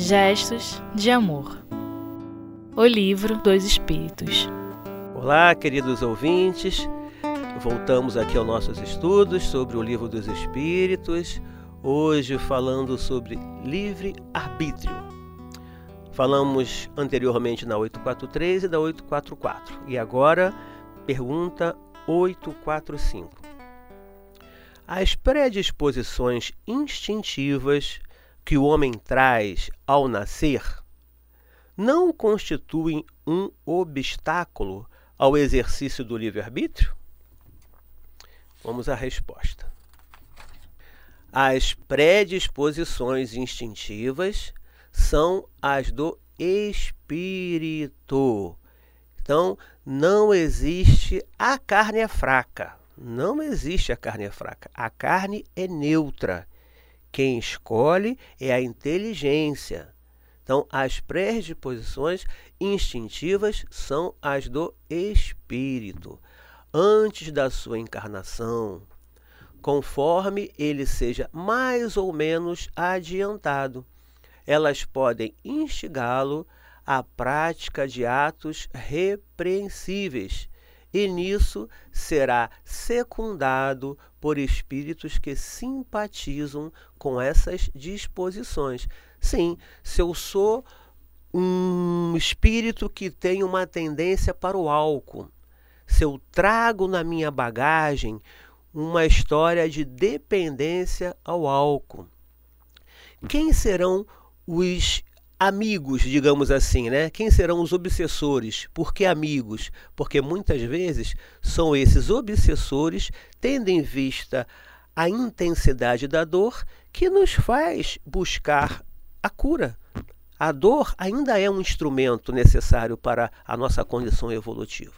Gestos de Amor O Livro dos Espíritos Olá, queridos ouvintes. Voltamos aqui aos nossos estudos sobre o Livro dos Espíritos, hoje falando sobre livre-arbítrio. Falamos anteriormente na 843 e da 844 e agora pergunta 845. As predisposições instintivas que o homem traz ao nascer não constituem um obstáculo ao exercício do livre-arbítrio? Vamos à resposta. As predisposições instintivas são as do espírito. Então, não existe a carne é fraca. Não existe a carne é fraca. A carne é neutra. Quem escolhe é a inteligência. Então, as predisposições instintivas são as do espírito, antes da sua encarnação, conforme ele seja mais ou menos adiantado. Elas podem instigá-lo à prática de atos repreensíveis e nisso será secundado por espíritos que simpatizam com essas disposições. Sim, se eu sou um espírito que tem uma tendência para o álcool, se eu trago na minha bagagem uma história de dependência ao álcool, quem serão os amigos, digamos assim, né? Quem serão os obsessores? Por que amigos? Porque muitas vezes são esses obsessores, tendo em vista a intensidade da dor, que nos faz buscar a cura. A dor ainda é um instrumento necessário para a nossa condição evolutiva.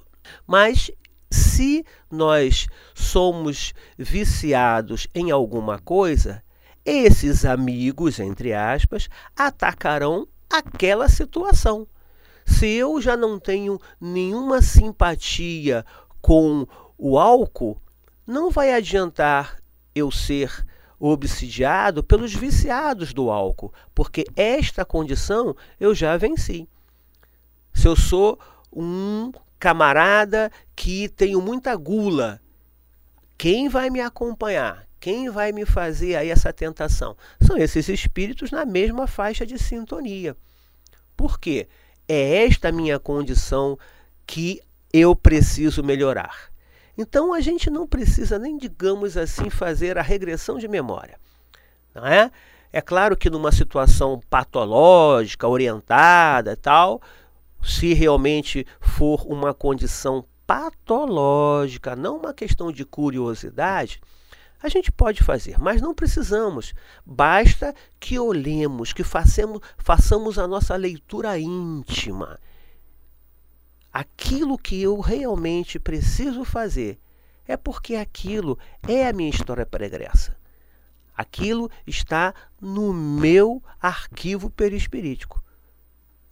Mas se nós somos viciados em alguma coisa, esses amigos, entre aspas, atacarão aquela situação. Se eu já não tenho nenhuma simpatia com o álcool, não vai adiantar eu ser obsidiado pelos viciados do álcool, porque esta condição eu já venci. Se eu sou um camarada que tenho muita gula, quem vai me acompanhar? Quem vai me fazer aí essa tentação? São esses espíritos na mesma faixa de sintonia. Por quê? É esta minha condição que eu preciso melhorar. Então a gente não precisa nem, digamos assim, fazer a regressão de memória. Não é? É claro que numa situação patológica, orientada, tal, se realmente for uma condição patológica, não uma questão de curiosidade, a gente pode fazer, mas não precisamos. Basta que olhemos, que façamos, façamos a nossa leitura íntima. Aquilo que eu realmente preciso fazer é porque aquilo é a minha história pregressa. Aquilo está no meu arquivo perispirítico.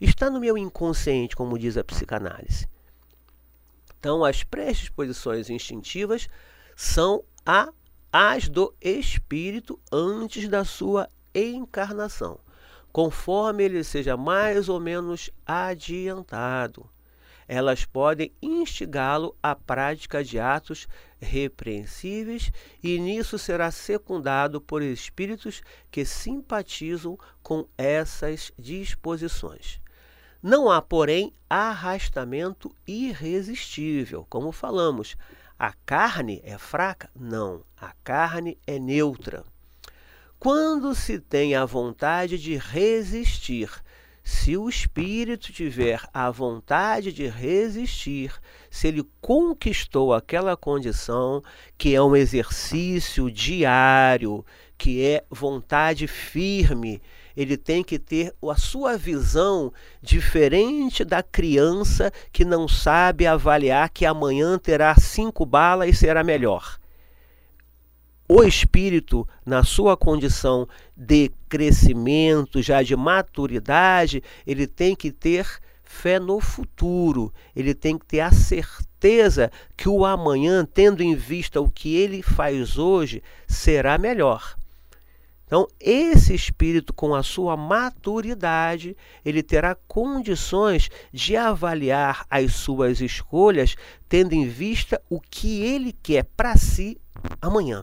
Está no meu inconsciente, como diz a psicanálise. Então, as predisposições instintivas são a as do espírito antes da sua encarnação, conforme ele seja mais ou menos adiantado. Elas podem instigá-lo à prática de atos repreensíveis e nisso será secundado por espíritos que simpatizam com essas disposições. Não há, porém, arrastamento irresistível, como falamos. A carne é fraca? Não, a carne é neutra. Quando se tem a vontade de resistir, se o espírito tiver a vontade de resistir, se ele conquistou aquela condição, que é um exercício diário, que é vontade firme, ele tem que ter a sua visão diferente da criança que não sabe avaliar que amanhã terá cinco balas e será melhor. O espírito, na sua condição de crescimento, já de maturidade, ele tem que ter fé no futuro, ele tem que ter a certeza que o amanhã, tendo em vista o que ele faz hoje, será melhor. Então, esse espírito, com a sua maturidade, ele terá condições de avaliar as suas escolhas, tendo em vista o que ele quer para si amanhã.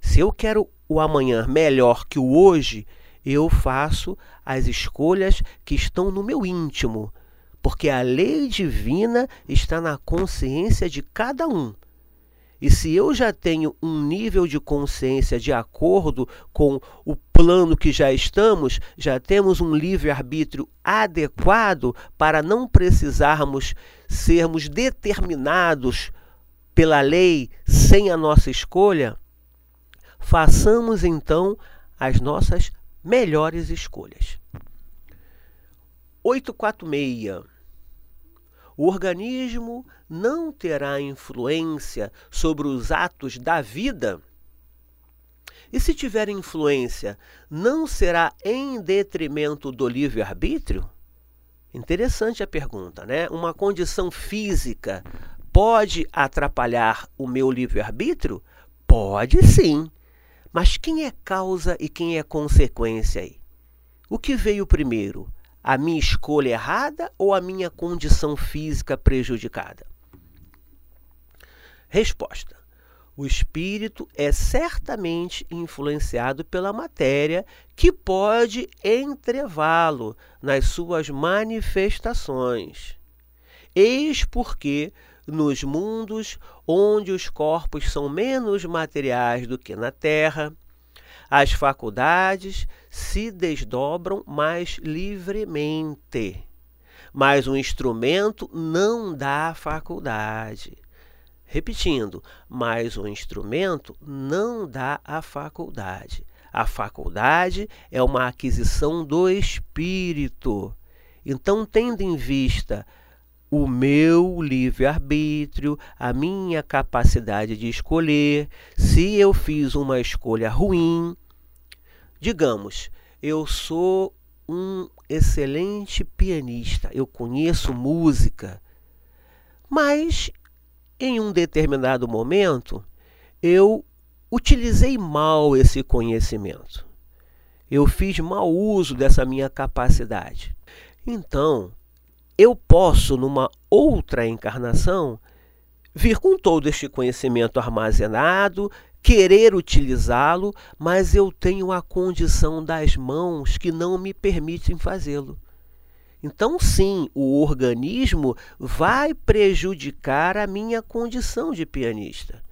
Se eu quero o amanhã melhor que o hoje, eu faço as escolhas que estão no meu íntimo, porque a lei divina está na consciência de cada um. E se eu já tenho um nível de consciência de acordo com o plano que já estamos, já temos um livre-arbítrio adequado para não precisarmos sermos determinados pela lei sem a nossa escolha, façamos então as nossas melhores escolhas. 846 o organismo não terá influência sobre os atos da vida? E se tiver influência, não será em detrimento do livre-arbítrio? Interessante a pergunta, né? Uma condição física pode atrapalhar o meu livre-arbítrio? Pode sim. Mas quem é causa e quem é consequência aí? O que veio primeiro? A minha escolha errada ou a minha condição física prejudicada? Resposta: O espírito é certamente influenciado pela matéria que pode entrevá-lo nas suas manifestações. Eis porque nos mundos onde os corpos são menos materiais do que na Terra, as faculdades se desdobram mais livremente, mas o instrumento não dá faculdade. Repetindo, mas o instrumento não dá a faculdade. A faculdade é uma aquisição do espírito. Então, tendo em vista o meu livre-arbítrio, a minha capacidade de escolher. Se eu fiz uma escolha ruim, digamos, eu sou um excelente pianista, eu conheço música, mas em um determinado momento eu utilizei mal esse conhecimento. Eu fiz mau uso dessa minha capacidade. Então, eu posso, numa outra encarnação, vir com todo este conhecimento armazenado, querer utilizá-lo, mas eu tenho a condição das mãos que não me permitem fazê-lo. Então, sim, o organismo vai prejudicar a minha condição de pianista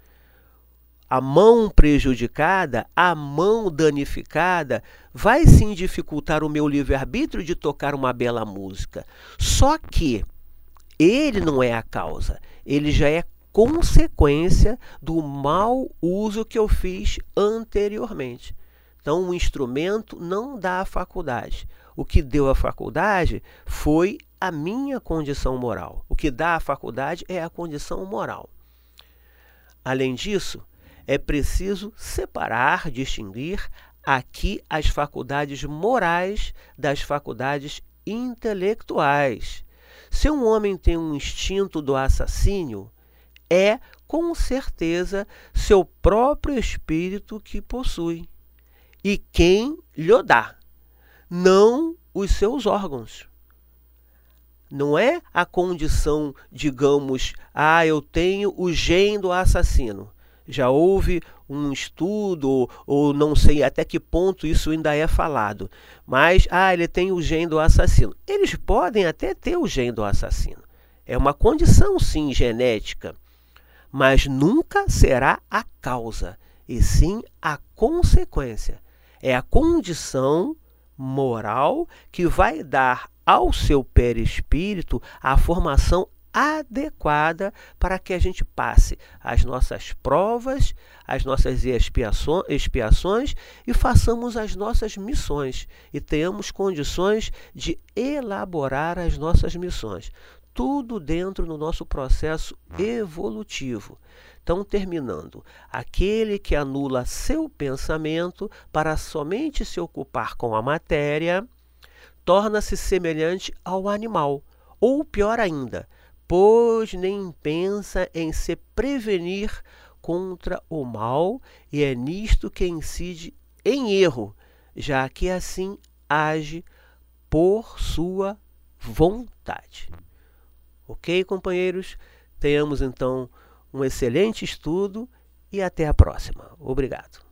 a mão prejudicada, a mão danificada, vai sim dificultar o meu livre-arbítrio de tocar uma bela música. Só que ele não é a causa, ele já é consequência do mau uso que eu fiz anteriormente. Então, o instrumento não dá a faculdade. O que deu a faculdade foi a minha condição moral. O que dá a faculdade é a condição moral. Além disso, é preciso separar, distinguir aqui as faculdades morais das faculdades intelectuais. Se um homem tem um instinto do assassínio, é com certeza seu próprio espírito que possui. E quem lhe dá, não os seus órgãos. Não é a condição, digamos, ah, eu tenho o gene do assassino já houve um estudo, ou não sei até que ponto isso ainda é falado, mas ah, ele tem o gene do assassino. Eles podem até ter o gene do assassino. É uma condição, sim, genética, mas nunca será a causa, e sim a consequência. É a condição moral que vai dar ao seu perispírito a formação adequada para que a gente passe as nossas provas, as nossas expiações e façamos as nossas missões e tenhamos condições de elaborar as nossas missões. Tudo dentro do nosso processo evolutivo. Então, terminando, aquele que anula seu pensamento para somente se ocupar com a matéria, torna-se semelhante ao animal, ou pior ainda, pois nem pensa em se prevenir contra o mal, e é nisto que incide em erro, já que assim age por sua vontade. Ok, companheiros? Tenhamos então um excelente estudo e até a próxima. Obrigado.